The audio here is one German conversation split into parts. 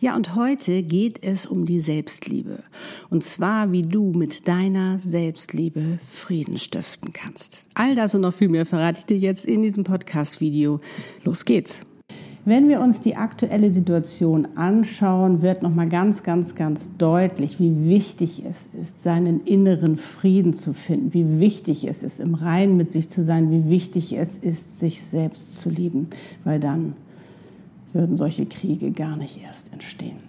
Ja, und heute geht es um die Selbstliebe. Und zwar, wie du mit deiner Selbstliebe Frieden stiften kannst. All das und noch viel mehr verrate ich dir jetzt in diesem Podcast-Video. Los geht's! Wenn wir uns die aktuelle Situation anschauen, wird nochmal ganz, ganz, ganz deutlich, wie wichtig es ist, seinen inneren Frieden zu finden, wie wichtig es ist, im Reinen mit sich zu sein, wie wichtig es ist, sich selbst zu lieben, weil dann würden solche Kriege gar nicht erst entstehen.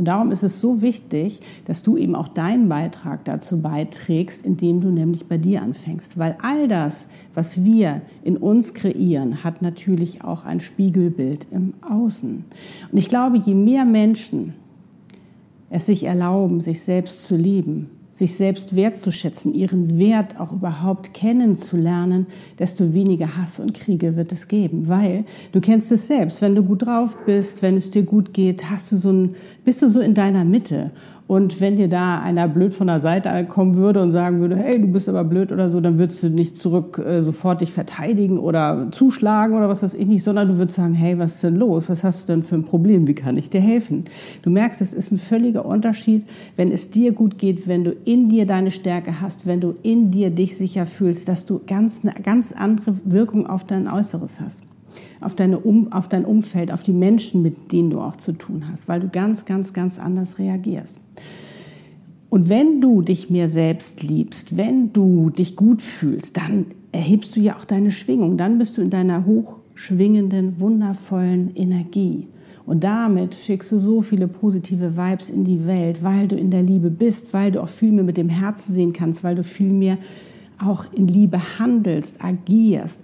Und darum ist es so wichtig, dass du eben auch deinen Beitrag dazu beiträgst, indem du nämlich bei dir anfängst. Weil all das, was wir in uns kreieren, hat natürlich auch ein Spiegelbild im Außen. Und ich glaube, je mehr Menschen es sich erlauben, sich selbst zu lieben, sich selbst wertzuschätzen, ihren Wert auch überhaupt kennenzulernen, desto weniger Hass und Kriege wird es geben. Weil du kennst es selbst, wenn du gut drauf bist, wenn es dir gut geht, hast du so ein, bist du so in deiner Mitte. Und wenn dir da einer blöd von der Seite kommen würde und sagen würde, hey, du bist aber blöd oder so, dann würdest du nicht zurück äh, sofort dich verteidigen oder zuschlagen oder was weiß ich nicht, sondern du würdest sagen, hey, was ist denn los? Was hast du denn für ein Problem? Wie kann ich dir helfen? Du merkst, es ist ein völliger Unterschied, wenn es dir gut geht, wenn du in dir deine Stärke hast, wenn du in dir dich sicher fühlst, dass du ganz, eine ganz andere Wirkung auf dein Äußeres hast auf, deine um, auf dein Umfeld, auf die Menschen, mit denen du auch zu tun hast, weil du ganz, ganz, ganz anders reagierst. Und wenn du dich mehr selbst liebst, wenn du dich gut fühlst, dann erhebst du ja auch deine Schwingung. Dann bist du in deiner hochschwingenden, wundervollen Energie. Und damit schickst du so viele positive Vibes in die Welt, weil du in der Liebe bist, weil du auch viel mehr mit dem Herzen sehen kannst, weil du viel mehr auch in Liebe handelst, agierst,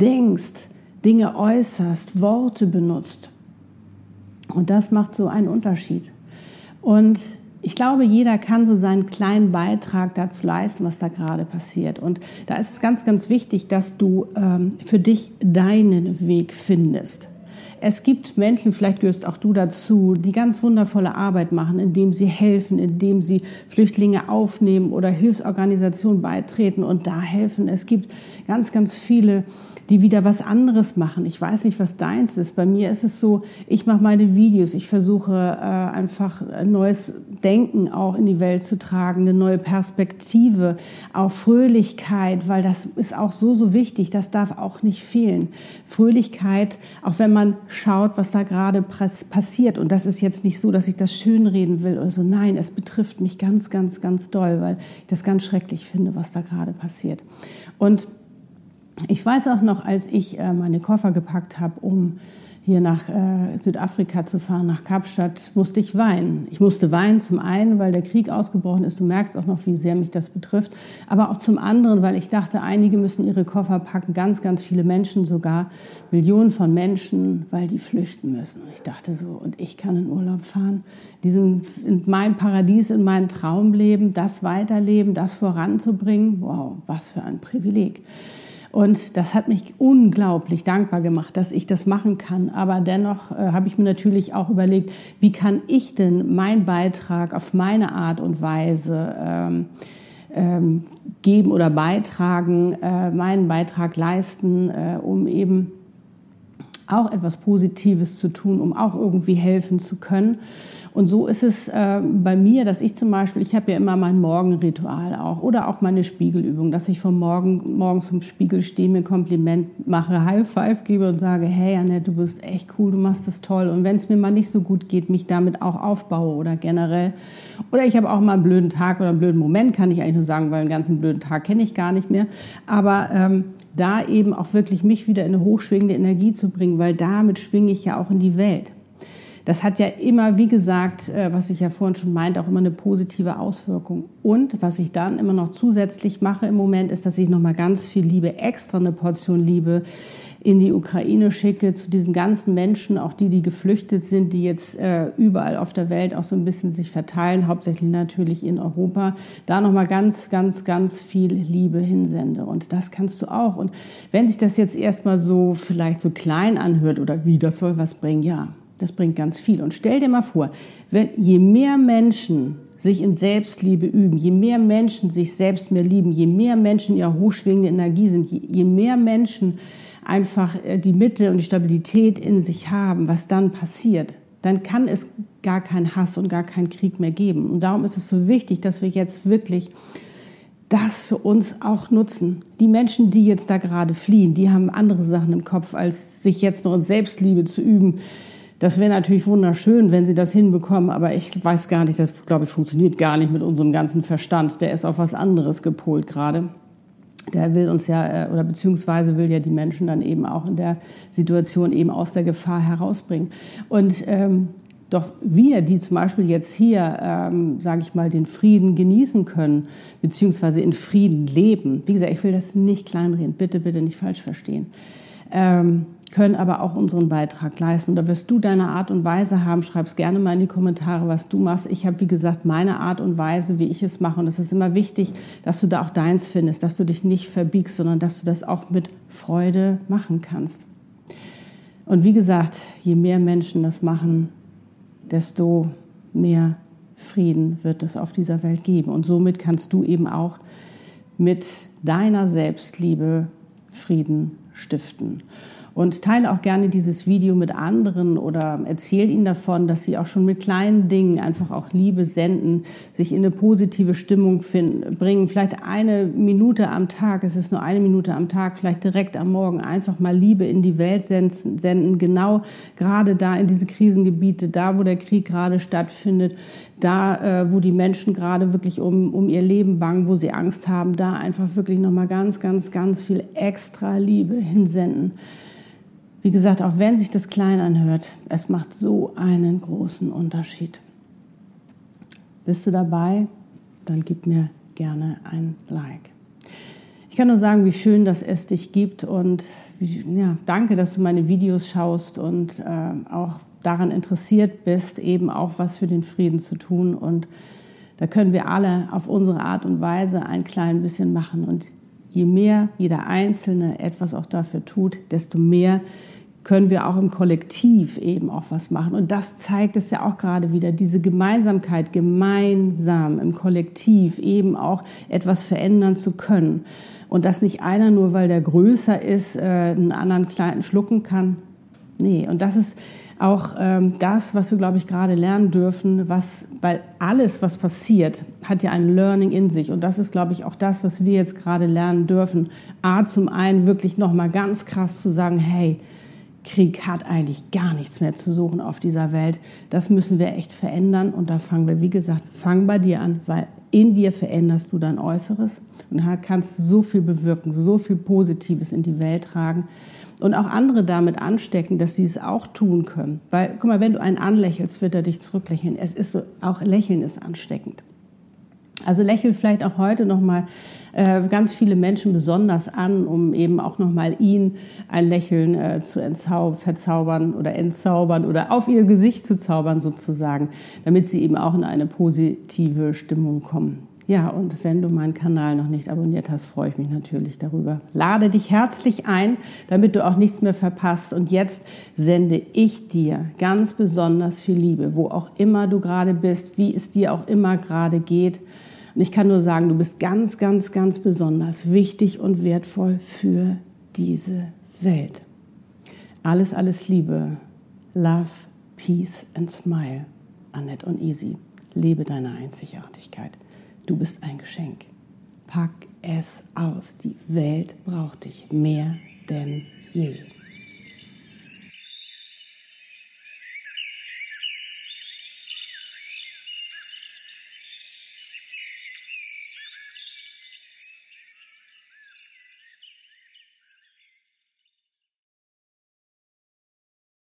denkst, Dinge äußerst, Worte benutzt. Und das macht so einen Unterschied. Und ich glaube, jeder kann so seinen kleinen Beitrag dazu leisten, was da gerade passiert. Und da ist es ganz, ganz wichtig, dass du ähm, für dich deinen Weg findest. Es gibt Menschen, vielleicht gehörst auch du dazu, die ganz wundervolle Arbeit machen, indem sie helfen, indem sie Flüchtlinge aufnehmen oder Hilfsorganisationen beitreten und da helfen. Es gibt ganz, ganz viele die wieder was anderes machen. Ich weiß nicht, was deins ist. Bei mir ist es so, ich mache meine Videos, ich versuche äh, einfach ein neues Denken auch in die Welt zu tragen, eine neue Perspektive, auch Fröhlichkeit, weil das ist auch so, so wichtig, das darf auch nicht fehlen. Fröhlichkeit, auch wenn man schaut, was da gerade passiert. Und das ist jetzt nicht so, dass ich das schönreden will oder so. Nein, es betrifft mich ganz, ganz, ganz doll, weil ich das ganz schrecklich finde, was da gerade passiert. Und ich weiß auch noch, als ich äh, meine Koffer gepackt habe, um hier nach äh, Südafrika zu fahren, nach Kapstadt, musste ich weinen. Ich musste weinen zum einen, weil der Krieg ausgebrochen ist. Du merkst auch noch, wie sehr mich das betrifft. Aber auch zum anderen, weil ich dachte, einige müssen ihre Koffer packen, ganz, ganz viele Menschen sogar, Millionen von Menschen, weil die flüchten müssen. Und ich dachte so, und ich kann in Urlaub fahren, diesen, in mein Paradies, in mein Traumleben, das weiterleben, das voranzubringen. Wow, was für ein Privileg. Und das hat mich unglaublich dankbar gemacht, dass ich das machen kann. Aber dennoch äh, habe ich mir natürlich auch überlegt, wie kann ich denn meinen Beitrag auf meine Art und Weise ähm, ähm, geben oder beitragen, äh, meinen Beitrag leisten, äh, um eben auch etwas Positives zu tun, um auch irgendwie helfen zu können. Und so ist es äh, bei mir, dass ich zum Beispiel, ich habe ja immer mein Morgenritual auch oder auch meine Spiegelübung, dass ich vom Morgen morgens zum Spiegel stehe, mir Kompliment mache, High Five gebe und sage, hey Annette, du bist echt cool, du machst das toll. Und wenn es mir mal nicht so gut geht, mich damit auch aufbaue oder generell. Oder ich habe auch mal einen blöden Tag oder einen blöden Moment, kann ich eigentlich nur sagen, weil einen ganzen blöden Tag kenne ich gar nicht mehr. Aber ähm, da eben auch wirklich mich wieder in eine hochschwingende Energie zu bringen, weil damit schwinge ich ja auch in die Welt. Das hat ja immer, wie gesagt, äh, was ich ja vorhin schon meinte, auch immer eine positive Auswirkung. Und was ich dann immer noch zusätzlich mache im Moment, ist, dass ich nochmal ganz viel Liebe, extra eine Portion Liebe in die Ukraine schicke, zu diesen ganzen Menschen, auch die, die geflüchtet sind, die jetzt äh, überall auf der Welt auch so ein bisschen sich verteilen, hauptsächlich natürlich in Europa, da nochmal ganz, ganz, ganz viel Liebe hinsende. Und das kannst du auch. Und wenn sich das jetzt erstmal so vielleicht so klein anhört oder wie, das soll was bringen, ja, das bringt ganz viel. Und stell dir mal vor, wenn je mehr Menschen sich in Selbstliebe üben, je mehr Menschen sich selbst mehr lieben, je mehr Menschen ja hochschwingende Energie sind, je, mehr Menschen einfach äh, die Mitte und die Stabilität in sich haben, was dann passiert, dann kann es gar keinen Hass und gar keinen Krieg mehr geben. Und darum ist es so wichtig, dass wir jetzt wirklich das für uns auch nutzen. Die Menschen, die jetzt da gerade fliehen, die haben andere Sachen im Kopf, als sich jetzt noch in Selbstliebe zu üben. Das wäre natürlich wunderschön, wenn sie das hinbekommen, aber ich weiß gar nicht, das glaube ich funktioniert gar nicht mit unserem ganzen Verstand. Der ist auf was anderes gepolt gerade der will uns ja, äh, oder beziehungsweise will ja die Menschen dann eben auch in der Situation eben aus der Gefahr herausbringen. Und ähm, doch wir, die zum Beispiel jetzt hier, ähm, sage ich mal, den Frieden genießen können, beziehungsweise in Frieden leben, wie gesagt, ich will das nicht kleinreden, bitte, bitte nicht falsch verstehen. Ähm, können aber auch unseren Beitrag leisten. da wirst du deine Art und Weise haben. Schreib es gerne mal in die Kommentare, was du machst. Ich habe, wie gesagt, meine Art und Weise, wie ich es mache. Und es ist immer wichtig, dass du da auch deins findest, dass du dich nicht verbiegst, sondern dass du das auch mit Freude machen kannst. Und wie gesagt, je mehr Menschen das machen, desto mehr Frieden wird es auf dieser Welt geben. Und somit kannst du eben auch mit deiner Selbstliebe Frieden stiften. Und teile auch gerne dieses Video mit anderen oder erzähl ihnen davon, dass sie auch schon mit kleinen Dingen einfach auch Liebe senden, sich in eine positive Stimmung finden, bringen. Vielleicht eine Minute am Tag, es ist nur eine Minute am Tag, vielleicht direkt am Morgen einfach mal Liebe in die Welt senden. Genau gerade da in diese Krisengebiete, da wo der Krieg gerade stattfindet, da äh, wo die Menschen gerade wirklich um, um ihr Leben bangen, wo sie Angst haben, da einfach wirklich nochmal ganz, ganz, ganz viel extra Liebe hinsenden. Wie gesagt, auch wenn sich das klein anhört, es macht so einen großen Unterschied. Bist du dabei? Dann gib mir gerne ein Like. Ich kann nur sagen, wie schön, dass es dich gibt und ja, danke, dass du meine Videos schaust und äh, auch daran interessiert bist, eben auch was für den Frieden zu tun. Und da können wir alle auf unsere Art und Weise ein klein bisschen machen. Und je mehr jeder Einzelne etwas auch dafür tut, desto mehr können wir auch im Kollektiv eben auch was machen. Und das zeigt es ja auch gerade wieder, diese Gemeinsamkeit, gemeinsam im Kollektiv eben auch etwas verändern zu können. Und dass nicht einer nur, weil der größer ist, äh, einen anderen kleinen schlucken kann. Nee, und das ist auch ähm, das, was wir, glaube ich, gerade lernen dürfen, was, weil alles, was passiert, hat ja ein Learning in sich. Und das ist, glaube ich, auch das, was wir jetzt gerade lernen dürfen. A, zum einen wirklich nochmal ganz krass zu sagen, hey, Krieg hat eigentlich gar nichts mehr zu suchen auf dieser Welt. Das müssen wir echt verändern. Und da fangen wir, wie gesagt, fang bei dir an, weil in dir veränderst du dein Äußeres und kannst so viel bewirken, so viel Positives in die Welt tragen und auch andere damit anstecken, dass sie es auch tun können. Weil, guck mal, wenn du einen anlächelst, wird er dich zurücklächeln. Es ist so, auch Lächeln ist ansteckend. Also lächel vielleicht auch heute nochmal äh, ganz viele Menschen besonders an, um eben auch nochmal ihn ein Lächeln äh, zu verzaubern oder entzaubern oder auf ihr Gesicht zu zaubern sozusagen, damit sie eben auch in eine positive Stimmung kommen. Ja, und wenn du meinen Kanal noch nicht abonniert hast, freue ich mich natürlich darüber. Lade dich herzlich ein, damit du auch nichts mehr verpasst. Und jetzt sende ich dir ganz besonders viel Liebe, wo auch immer du gerade bist, wie es dir auch immer gerade geht. Und ich kann nur sagen, du bist ganz, ganz, ganz besonders wichtig und wertvoll für diese Welt. Alles, alles Liebe. Love, Peace and Smile. Annette und Easy. Lebe deine Einzigartigkeit. Du bist ein Geschenk. Pack es aus. Die Welt braucht dich mehr denn je.